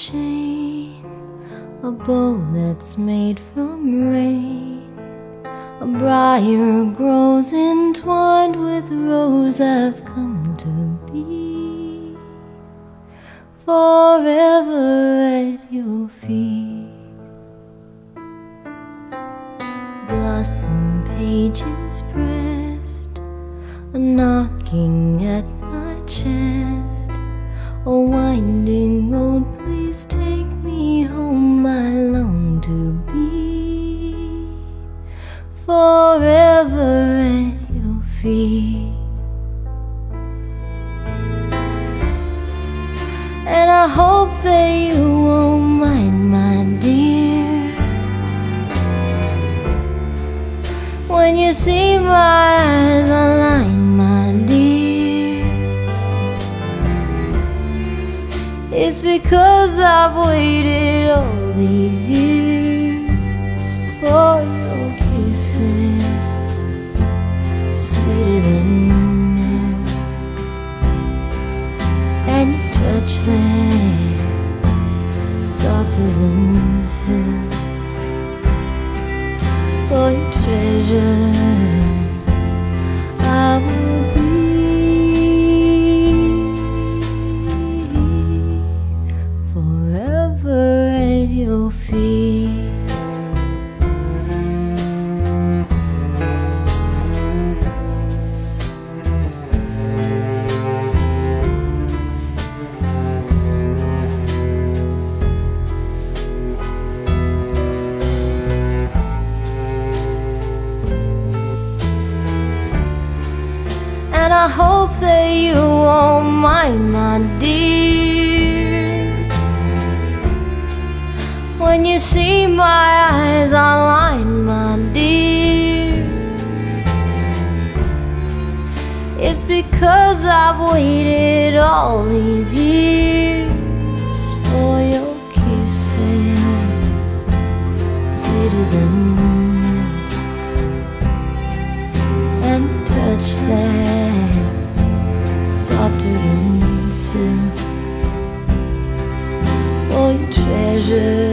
Chain, a bow that's made from rain. A briar grows entwined with rose I've come to be forever at your feet. Blossom pages pressed, knocking at my chest. A winding road, please take me home. I long to be forever at your feet. It's because I've waited all these years for your kisses, sweeter than milk, and touch that's Be. You see my eyes align, my dear. It's because I've waited all these years for your kisses, sweeter than milk, and touch that's softer than silk. Your treasure,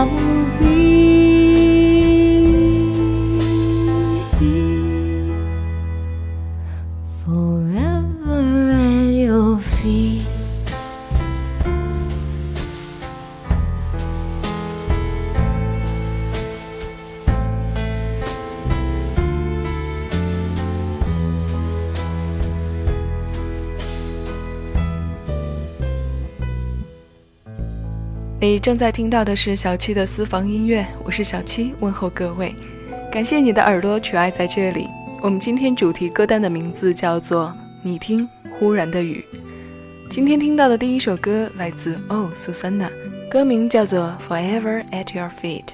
lắm 你正在听到的是小七的私房音乐，我是小七，问候各位，感谢你的耳朵取爱在这里。我们今天主题歌单的名字叫做《你听忽然的雨》。今天听到的第一首歌来自哦苏珊娜，歌名叫做《Forever at Your Feet》。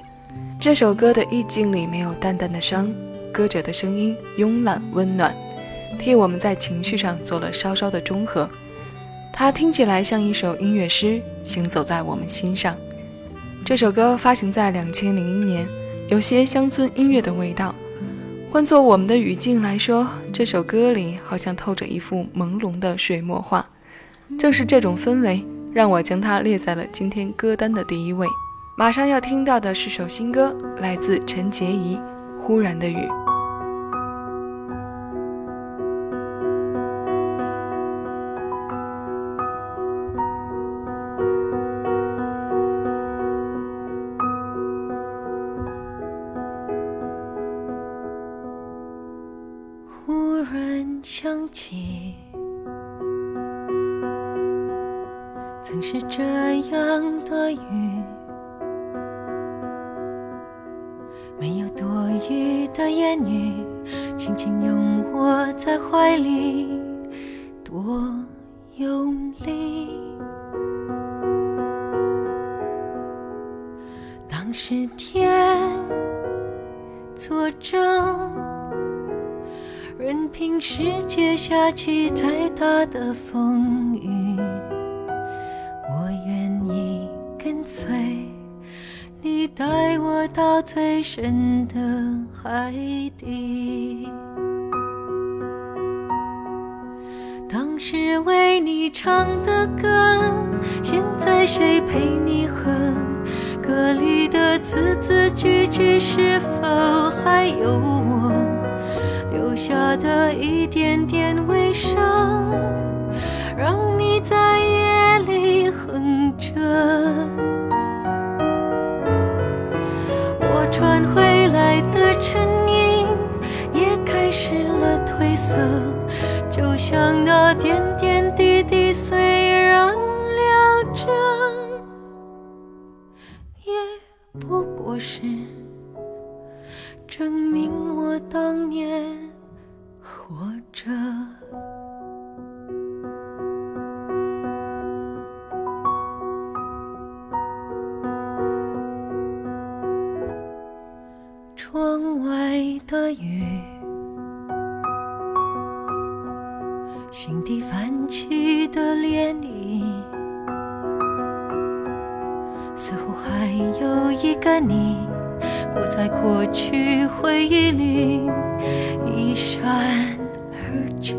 这首歌的意境里没有淡淡的伤，歌者的声音慵懒温暖，替我们在情绪上做了稍稍的中和。它听起来像一首音乐诗，行走在我们心上。这首歌发行在两千零一年，有些乡村音乐的味道。换作我们的语境来说，这首歌里好像透着一幅朦胧的水墨画。正是这种氛围，让我将它列在了今天歌单的第一位。马上要听到的是首新歌，来自陈洁仪，《忽然的雨》。是这样的雨，没有多余的言语，轻轻拥我在怀里，多用力。当时天作证，任凭世界下起再大的风雨。随你带我到最深的海底，当时为你唱的歌，现在谁陪你喝？歌里的字字句句，是否还有我留下的一点点微伤？窗外的雨，心底泛起的涟漪，似乎还有一个你，裹在过去回忆里，一闪而去。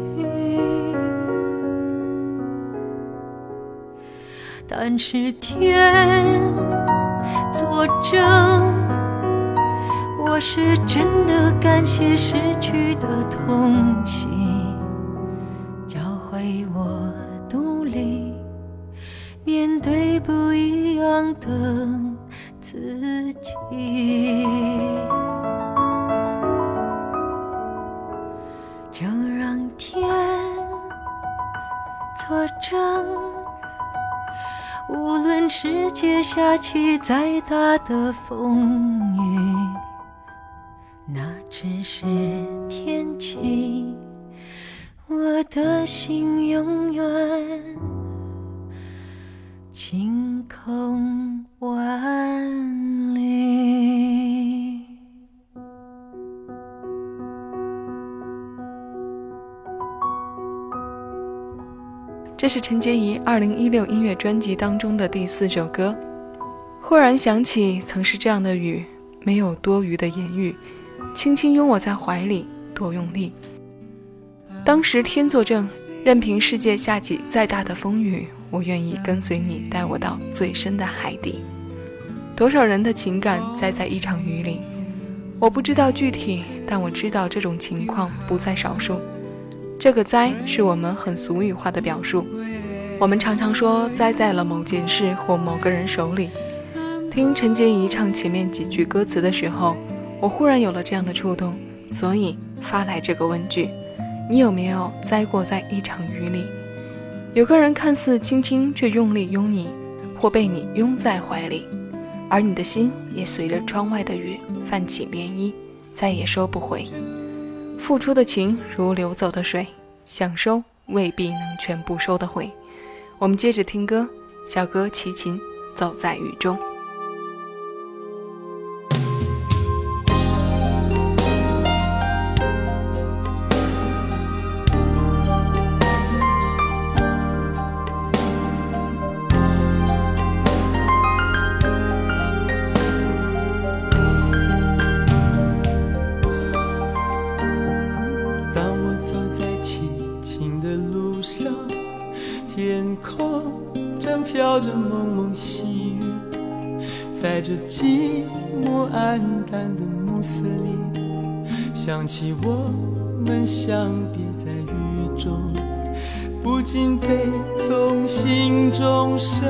但是天作证。我是真的感谢失去的痛惜，教会我独立，面对不一样的自己。就让天作证，无论世界下起再大的风雨。只是天气，我的心永远晴空万里。这是陈洁仪二零一六音乐专辑当中的第四首歌。忽然想起，曾是这样的雨，没有多余的言语。轻轻拥我在怀里，多用力。当时天作证，任凭世界下起再大的风雨，我愿意跟随你，带我到最深的海底。多少人的情感栽在一场雨里，我不知道具体，但我知道这种情况不在少数。这个栽是我们很俗语化的表述，我们常常说栽在了某件事或某个人手里。听陈洁仪唱前面几句歌词的时候。我忽然有了这样的触动，所以发来这个问句：你有没有栽过在一场雨里？有个人看似轻轻却用力拥你，或被你拥在怀里，而你的心也随着窗外的雨泛起涟漪，再也收不回。付出的情如流走的水，想收未必能全部收得回。我们接着听歌，小哥齐秦走在雨中。的暮色里，想起我们相别在雨中，不禁悲从心中生。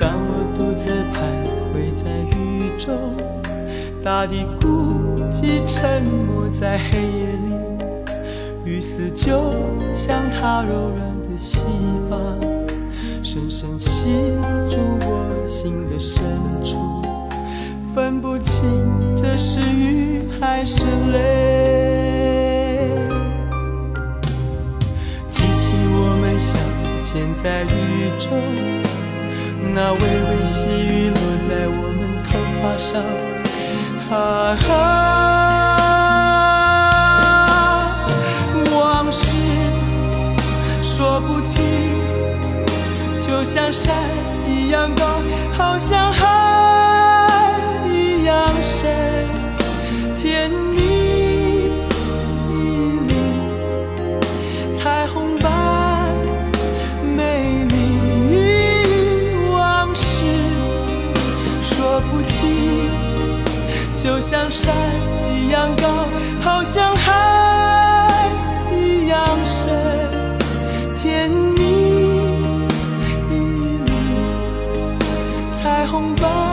当我独自徘徊在雨中，大地孤寂沉默在黑夜里。雨丝就像他柔软的细发，深深吸住我心的深处，分不清这是雨还是泪。记起我们相见在雨中，那微微细雨落在我们头发上，啊哈。就像山一样高，好像海一样深，甜蜜蜜彩虹般美丽。往事说不尽，就像山一样高，好像海一样深。拥抱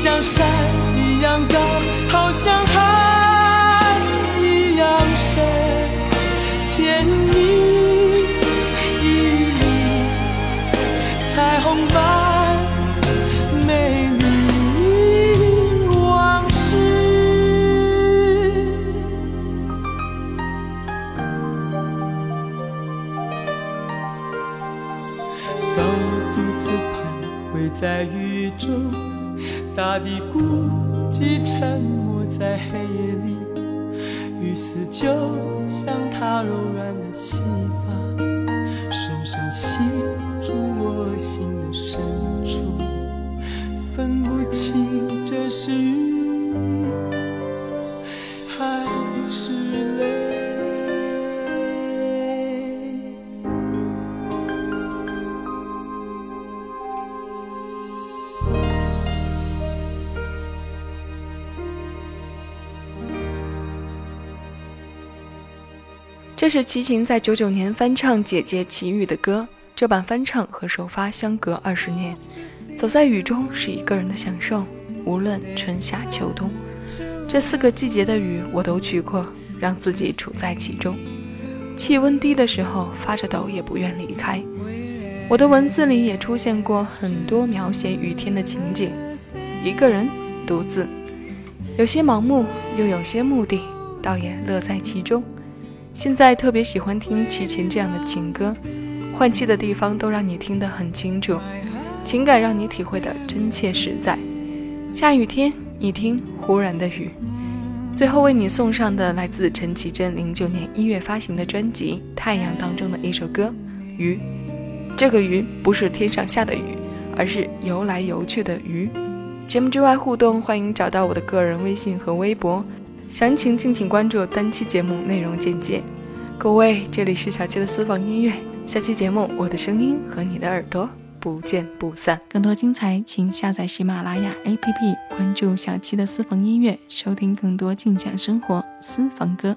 像山一样高，好像海一样深，甜蜜一彩虹般美丽往事。当我独自徘徊在雨中。大地孤寂，沉默在黑夜里。雨丝就像它柔软的细发，深深吸住我心的深处，分不清这是这是齐秦在九九年翻唱姐姐齐豫的歌，这版翻唱和首发相隔二十年。走在雨中是一个人的享受，无论春夏秋冬，这四个季节的雨我都去过，让自己处在其中。气温低的时候发着抖也不愿离开。我的文字里也出现过很多描写雨天的情景，一个人独自，有些盲目，又有些目的，倒也乐在其中。现在特别喜欢听齐秦这样的情歌，换气的地方都让你听得很清楚，情感让你体会的真切实在。下雨天，你听忽然的雨。最后为你送上的来自陈绮贞零九年一月发行的专辑《太阳》当中的一首歌《鱼》。这个鱼不是天上下的雨，而是游来游去的鱼。节目之外互动，欢迎找到我的个人微信和微博。详情敬请关注单期节目内容简介。各位，这里是小七的私房音乐，下期节目我的声音和你的耳朵不见不散。更多精彩，请下载喜马拉雅 APP，关注小七的私房音乐，收听更多静享生活私房歌。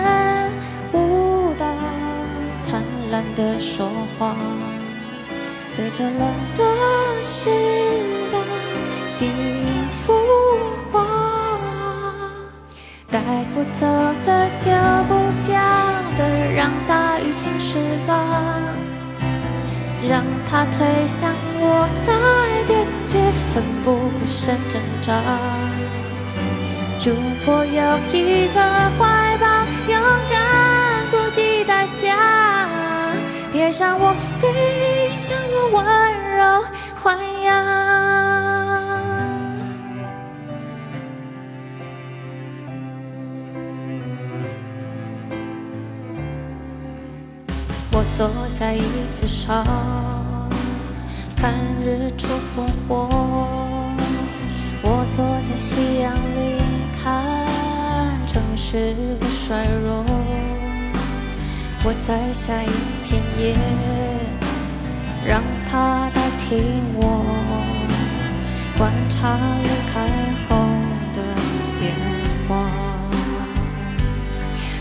的说话。随着冷的时代，幸福化，带不走的、丢不掉的，让大雨侵蚀吧，让它推向我，在边界奋不顾身挣扎。如果有一个怀抱，勇敢不计代价，别让我飞。将我温柔豢养。我坐在椅子上，看日出复活。我坐在夕阳里，看城市的衰弱。我摘下一片叶子。让它代替我观察离开后的变化。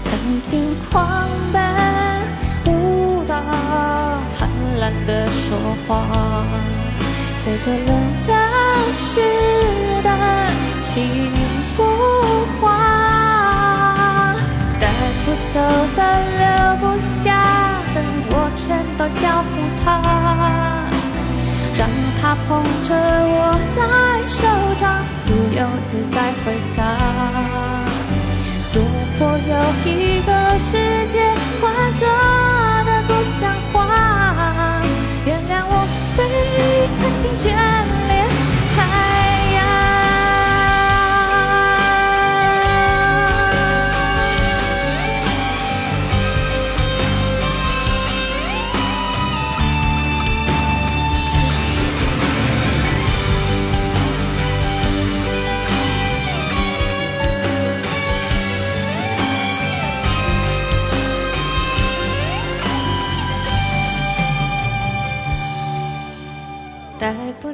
曾经狂奔舞蹈，贪婪的说话，随着冷的时代幸福化，走的，留不下的。我全都交付他，让他捧着我在手掌，自由自在挥洒。如果有一个世界，活着的不像话，原谅我非曾经眷